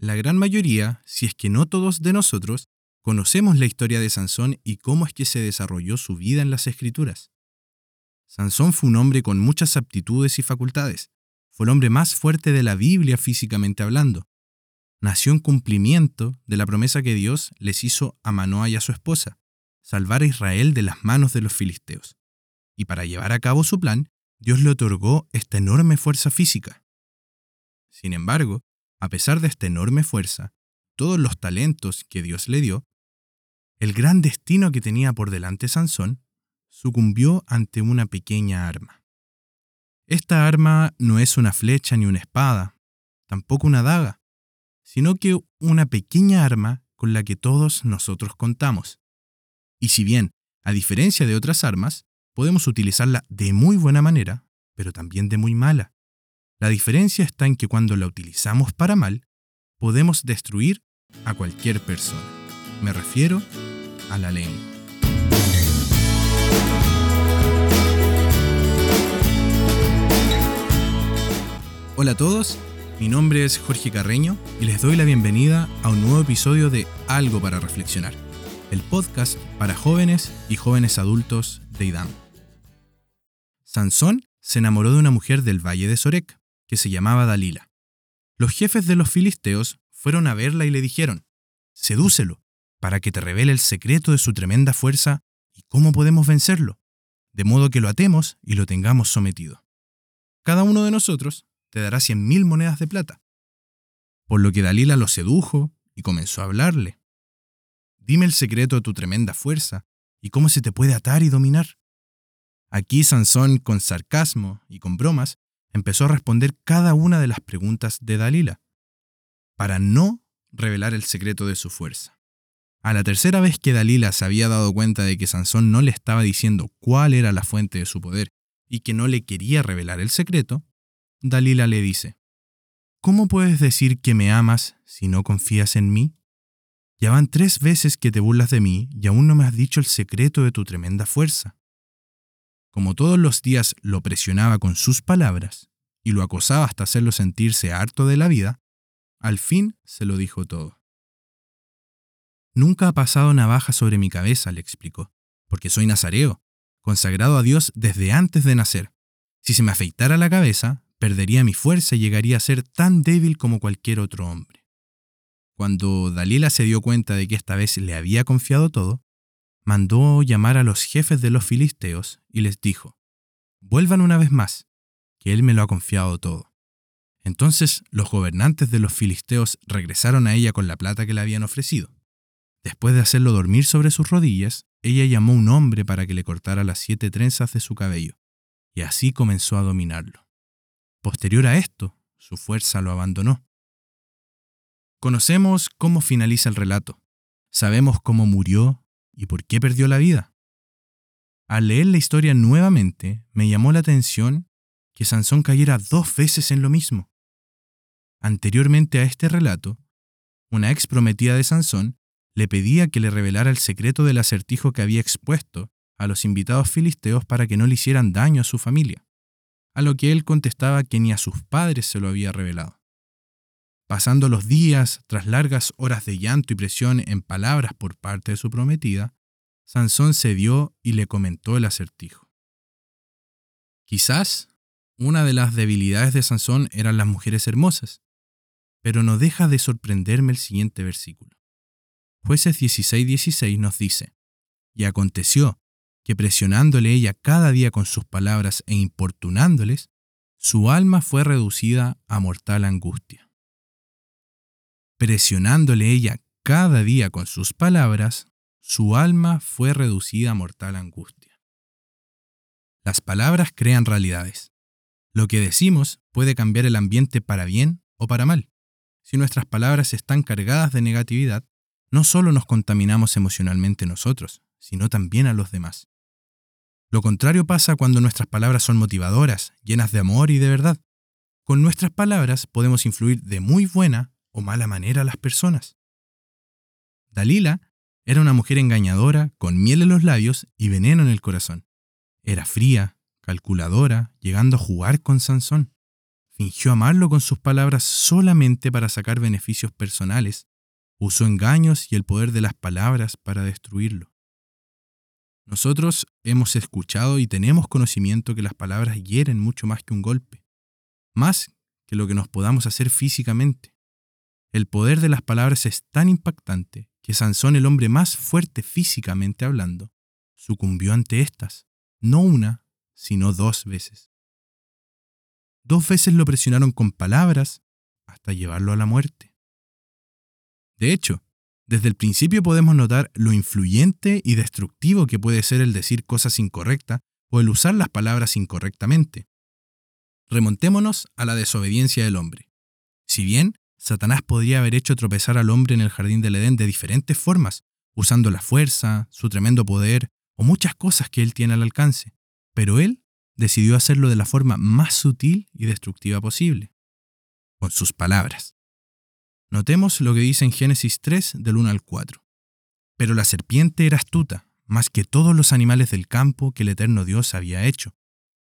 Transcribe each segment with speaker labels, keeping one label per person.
Speaker 1: La gran mayoría, si es que no todos de nosotros, conocemos la historia de Sansón y cómo es que se desarrolló su vida en las Escrituras. Sansón fue un hombre con muchas aptitudes y facultades. Fue el hombre más fuerte de la Biblia físicamente hablando. Nació en cumplimiento de la promesa que Dios les hizo a Manoah y a su esposa, salvar a Israel de las manos de los filisteos. Y para llevar a cabo su plan, Dios le otorgó esta enorme fuerza física. Sin embargo, a pesar de esta enorme fuerza, todos los talentos que Dios le dio, el gran destino que tenía por delante Sansón sucumbió ante una pequeña arma. Esta arma no es una flecha ni una espada, tampoco una daga, sino que una pequeña arma con la que todos nosotros contamos. Y si bien, a diferencia de otras armas, podemos utilizarla de muy buena manera, pero también de muy mala. La diferencia está en que cuando la utilizamos para mal, podemos destruir a cualquier persona. Me refiero a la lengua. Hola a todos, mi nombre es Jorge Carreño y les doy la bienvenida a un nuevo episodio de Algo para Reflexionar, el podcast para jóvenes y jóvenes adultos de IDAM. Sansón se enamoró de una mujer del valle de Sorek, que se llamaba Dalila. Los jefes de los filisteos fueron a verla y le dijeron, Sedúcelo, para que te revele el secreto de su tremenda fuerza y cómo podemos vencerlo, de modo que lo atemos y lo tengamos sometido. Cada uno de nosotros te dará cien mil monedas de plata. Por lo que Dalila lo sedujo y comenzó a hablarle. Dime el secreto de tu tremenda fuerza y cómo se te puede atar y dominar. Aquí Sansón, con sarcasmo y con bromas, empezó a responder cada una de las preguntas de Dalila, para no revelar el secreto de su fuerza. A la tercera vez que Dalila se había dado cuenta de que Sansón no le estaba diciendo cuál era la fuente de su poder y que no le quería revelar el secreto, Dalila le dice, ¿Cómo puedes decir que me amas si no confías en mí? Ya van tres veces que te burlas de mí y aún no me has dicho el secreto de tu tremenda fuerza. Como todos los días lo presionaba con sus palabras y lo acosaba hasta hacerlo sentirse harto de la vida, al fin se lo dijo todo. Nunca ha pasado navaja sobre mi cabeza, le explicó, porque soy nazareo, consagrado a Dios desde antes de nacer. Si se me afeitara la cabeza, perdería mi fuerza y llegaría a ser tan débil como cualquier otro hombre. Cuando Dalila se dio cuenta de que esta vez le había confiado todo, mandó llamar a los jefes de los filisteos y les dijo, vuelvan una vez más, que él me lo ha confiado todo. Entonces los gobernantes de los filisteos regresaron a ella con la plata que le habían ofrecido. Después de hacerlo dormir sobre sus rodillas, ella llamó a un hombre para que le cortara las siete trenzas de su cabello, y así comenzó a dominarlo. Posterior a esto, su fuerza lo abandonó. Conocemos cómo finaliza el relato. Sabemos cómo murió y por qué perdió la vida. Al leer la historia nuevamente, me llamó la atención que Sansón cayera dos veces en lo mismo. Anteriormente a este relato, una ex prometida de Sansón le pedía que le revelara el secreto del acertijo que había expuesto a los invitados filisteos para que no le hicieran daño a su familia a lo que él contestaba que ni a sus padres se lo había revelado. Pasando los días, tras largas horas de llanto y presión en palabras por parte de su prometida, Sansón cedió y le comentó el acertijo. Quizás una de las debilidades de Sansón eran las mujeres hermosas, pero no deja de sorprenderme el siguiente versículo. Jueces 16:16 nos dice, Y aconteció que presionándole ella cada día con sus palabras e importunándoles, su alma fue reducida a mortal angustia. Presionándole ella cada día con sus palabras, su alma fue reducida a mortal angustia. Las palabras crean realidades. Lo que decimos puede cambiar el ambiente para bien o para mal. Si nuestras palabras están cargadas de negatividad, no solo nos contaminamos emocionalmente nosotros, sino también a los demás. Lo contrario pasa cuando nuestras palabras son motivadoras, llenas de amor y de verdad. Con nuestras palabras podemos influir de muy buena o mala manera a las personas. Dalila era una mujer engañadora, con miel en los labios y veneno en el corazón. Era fría, calculadora, llegando a jugar con Sansón. fingió amarlo con sus palabras solamente para sacar beneficios personales, usó engaños y el poder de las palabras para destruirlo. Nosotros hemos escuchado y tenemos conocimiento que las palabras hieren mucho más que un golpe, más que lo que nos podamos hacer físicamente. El poder de las palabras es tan impactante que Sansón, el hombre más fuerte físicamente hablando, sucumbió ante estas, no una, sino dos veces. Dos veces lo presionaron con palabras hasta llevarlo a la muerte. De hecho, desde el principio podemos notar lo influyente y destructivo que puede ser el decir cosas incorrectas o el usar las palabras incorrectamente. Remontémonos a la desobediencia del hombre. Si bien Satanás podría haber hecho tropezar al hombre en el jardín del Edén de diferentes formas, usando la fuerza, su tremendo poder o muchas cosas que él tiene al alcance, pero él decidió hacerlo de la forma más sutil y destructiva posible, con sus palabras. Notemos lo que dice en Génesis 3 del 1 al 4. Pero la serpiente era astuta, más que todos los animales del campo que el eterno Dios había hecho,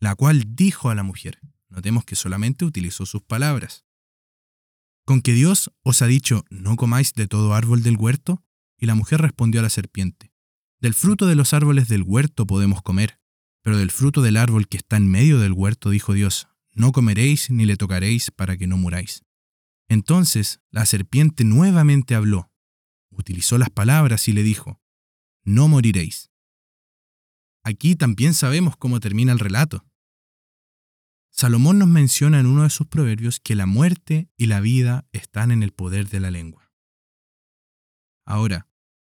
Speaker 1: la cual dijo a la mujer, notemos que solamente utilizó sus palabras, con que Dios os ha dicho, no comáis de todo árbol del huerto, y la mujer respondió a la serpiente, del fruto de los árboles del huerto podemos comer, pero del fruto del árbol que está en medio del huerto, dijo Dios, no comeréis ni le tocaréis para que no muráis. Entonces la serpiente nuevamente habló, utilizó las palabras y le dijo, No moriréis. Aquí también sabemos cómo termina el relato. Salomón nos menciona en uno de sus proverbios que la muerte y la vida están en el poder de la lengua. Ahora,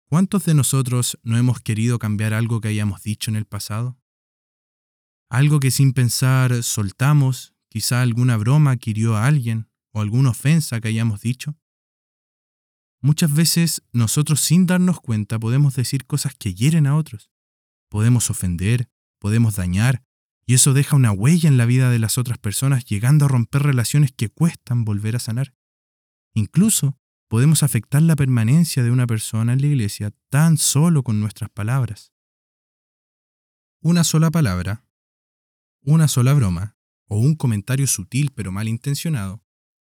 Speaker 1: ¿cuántos de nosotros no hemos querido cambiar algo que hayamos dicho en el pasado? Algo que sin pensar soltamos, quizá alguna broma que hirió a alguien, o alguna ofensa que hayamos dicho? Muchas veces nosotros sin darnos cuenta podemos decir cosas que hieren a otros. Podemos ofender, podemos dañar, y eso deja una huella en la vida de las otras personas llegando a romper relaciones que cuestan volver a sanar. Incluso podemos afectar la permanencia de una persona en la iglesia tan solo con nuestras palabras. Una sola palabra, una sola broma o un comentario sutil pero malintencionado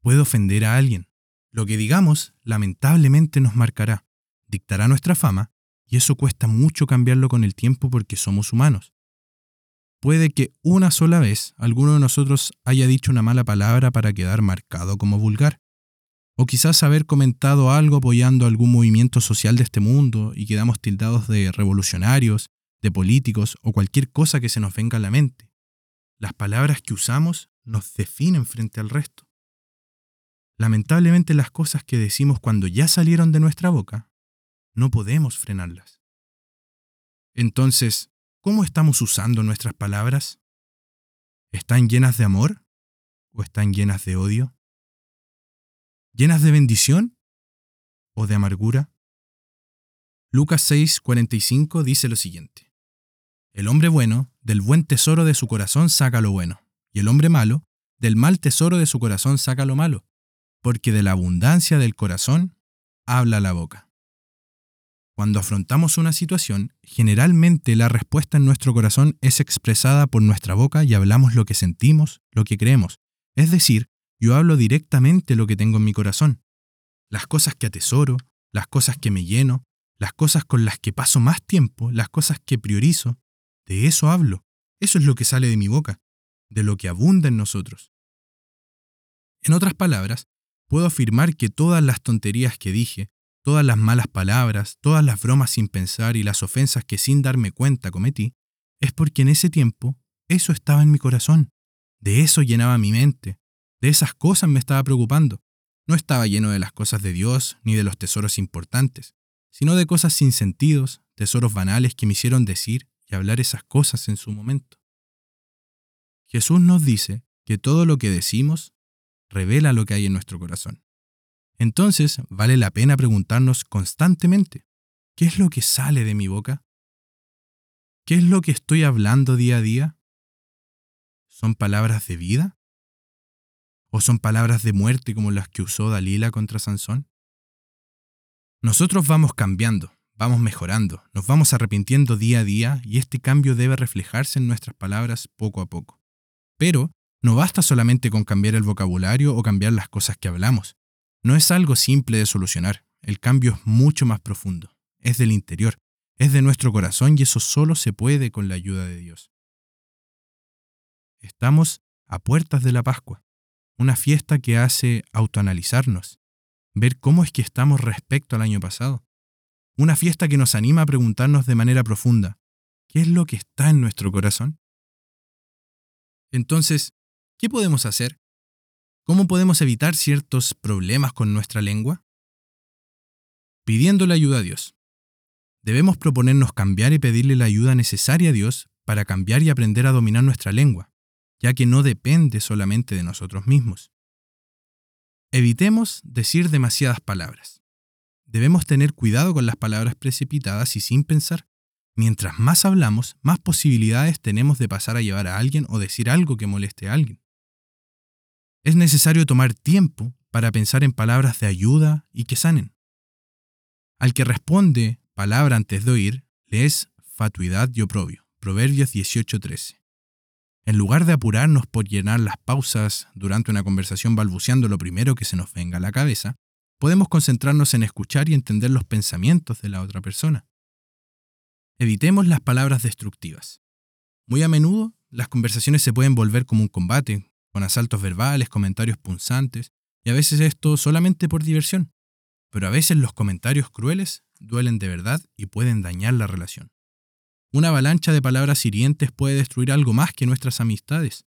Speaker 1: puede ofender a alguien. Lo que digamos, lamentablemente, nos marcará, dictará nuestra fama, y eso cuesta mucho cambiarlo con el tiempo porque somos humanos. Puede que una sola vez alguno de nosotros haya dicho una mala palabra para quedar marcado como vulgar, o quizás haber comentado algo apoyando algún movimiento social de este mundo y quedamos tildados de revolucionarios, de políticos o cualquier cosa que se nos venga a la mente. Las palabras que usamos nos definen frente al resto. Lamentablemente las cosas que decimos cuando ya salieron de nuestra boca, no podemos frenarlas. Entonces, ¿cómo estamos usando nuestras palabras? ¿Están llenas de amor o están llenas de odio? ¿Llenas de bendición o de amargura? Lucas 6:45 dice lo siguiente. El hombre bueno del buen tesoro de su corazón saca lo bueno, y el hombre malo del mal tesoro de su corazón saca lo malo, porque de la abundancia del corazón habla la boca. Cuando afrontamos una situación, generalmente la respuesta en nuestro corazón es expresada por nuestra boca y hablamos lo que sentimos, lo que creemos. Es decir, yo hablo directamente lo que tengo en mi corazón. Las cosas que atesoro, las cosas que me lleno, las cosas con las que paso más tiempo, las cosas que priorizo, de eso hablo. Eso es lo que sale de mi boca, de lo que abunda en nosotros. En otras palabras, puedo afirmar que todas las tonterías que dije, todas las malas palabras, todas las bromas sin pensar y las ofensas que sin darme cuenta cometí, es porque en ese tiempo eso estaba en mi corazón, de eso llenaba mi mente, de esas cosas me estaba preocupando. No estaba lleno de las cosas de Dios ni de los tesoros importantes, sino de cosas sin sentidos, tesoros banales que me hicieron decir y hablar esas cosas en su momento. Jesús nos dice que todo lo que decimos revela lo que hay en nuestro corazón. Entonces, vale la pena preguntarnos constantemente, ¿qué es lo que sale de mi boca? ¿Qué es lo que estoy hablando día a día? ¿Son palabras de vida? ¿O son palabras de muerte como las que usó Dalila contra Sansón? Nosotros vamos cambiando, vamos mejorando, nos vamos arrepintiendo día a día y este cambio debe reflejarse en nuestras palabras poco a poco. Pero No basta solamente con cambiar el vocabulario o cambiar las cosas que hablamos. No es algo simple de solucionar. El cambio es mucho más profundo. Es del interior, es de nuestro corazón y eso solo se puede con la ayuda de Dios. Estamos a puertas de la Pascua, una fiesta que hace autoanalizarnos, ver cómo es que estamos respecto al año pasado. Una fiesta que nos anima a preguntarnos de manera profunda, ¿qué es lo que está en nuestro corazón? Entonces, ¿qué podemos hacer? ¿Cómo podemos evitar ciertos problemas con nuestra lengua? Pidiéndole ayuda a Dios. Debemos proponernos cambiar y pedirle la ayuda necesaria a Dios para cambiar y aprender a dominar nuestra lengua, ya que no depende solamente de nosotros mismos. Evitemos decir demasiadas palabras. Debemos tener cuidado con las palabras precipitadas y sin pensar. Mientras más hablamos, más posibilidades tenemos de pasar a llevar a alguien o decir algo que moleste a alguien. Es necesario tomar tiempo para pensar en palabras de ayuda y que sanen. Al que responde palabra antes de oír, le es fatuidad y oprobio. Proverbios 18:13. En lugar de apurarnos por llenar las pausas durante una conversación balbuceando lo primero que se nos venga a la cabeza, podemos concentrarnos en escuchar y entender los pensamientos de la otra persona. Evitemos las palabras destructivas. Muy a menudo, las conversaciones se pueden volver como un combate, con asaltos verbales, comentarios punzantes, y a veces esto solamente por diversión. Pero a veces los comentarios crueles duelen de verdad y pueden dañar la relación. Una avalancha de palabras hirientes puede destruir algo más que nuestras amistades.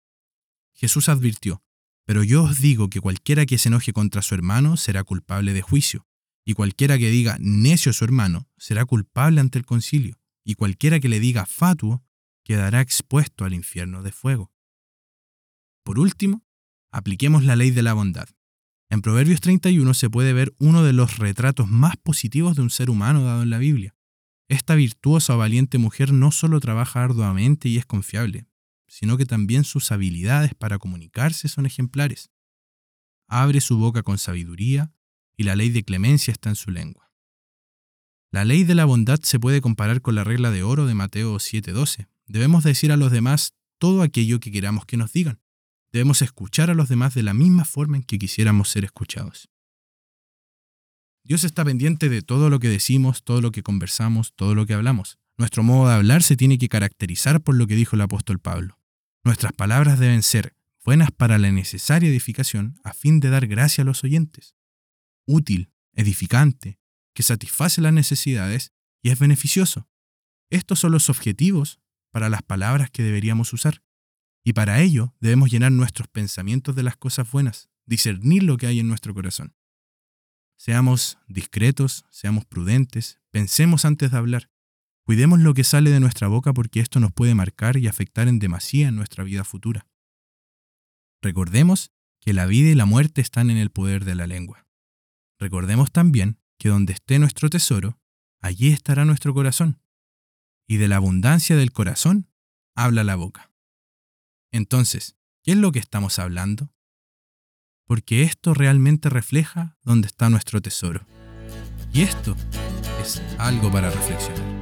Speaker 1: Jesús advirtió, pero yo os digo que cualquiera que se enoje contra su hermano será culpable de juicio, y cualquiera que diga necio a su hermano será culpable ante el concilio, y cualquiera que le diga fatuo quedará expuesto al infierno de fuego. Por último, apliquemos la ley de la bondad. En Proverbios 31 se puede ver uno de los retratos más positivos de un ser humano dado en la Biblia. Esta virtuosa o valiente mujer no solo trabaja arduamente y es confiable, sino que también sus habilidades para comunicarse son ejemplares. Abre su boca con sabiduría y la ley de clemencia está en su lengua. La ley de la bondad se puede comparar con la regla de oro de Mateo 7:12. Debemos decir a los demás todo aquello que queramos que nos digan. Debemos escuchar a los demás de la misma forma en que quisiéramos ser escuchados. Dios está pendiente de todo lo que decimos, todo lo que conversamos, todo lo que hablamos. Nuestro modo de hablar se tiene que caracterizar por lo que dijo el apóstol Pablo. Nuestras palabras deben ser buenas para la necesaria edificación a fin de dar gracia a los oyentes. Útil, edificante, que satisface las necesidades y es beneficioso. Estos son los objetivos para las palabras que deberíamos usar. Y para ello debemos llenar nuestros pensamientos de las cosas buenas, discernir lo que hay en nuestro corazón. Seamos discretos, seamos prudentes, pensemos antes de hablar. Cuidemos lo que sale de nuestra boca porque esto nos puede marcar y afectar en demasía en nuestra vida futura. Recordemos que la vida y la muerte están en el poder de la lengua. Recordemos también que donde esté nuestro tesoro, allí estará nuestro corazón. Y de la abundancia del corazón habla la boca. Entonces, ¿qué es lo que estamos hablando? porque esto realmente refleja dónde está nuestro tesoro. Y esto es algo para reflexionar.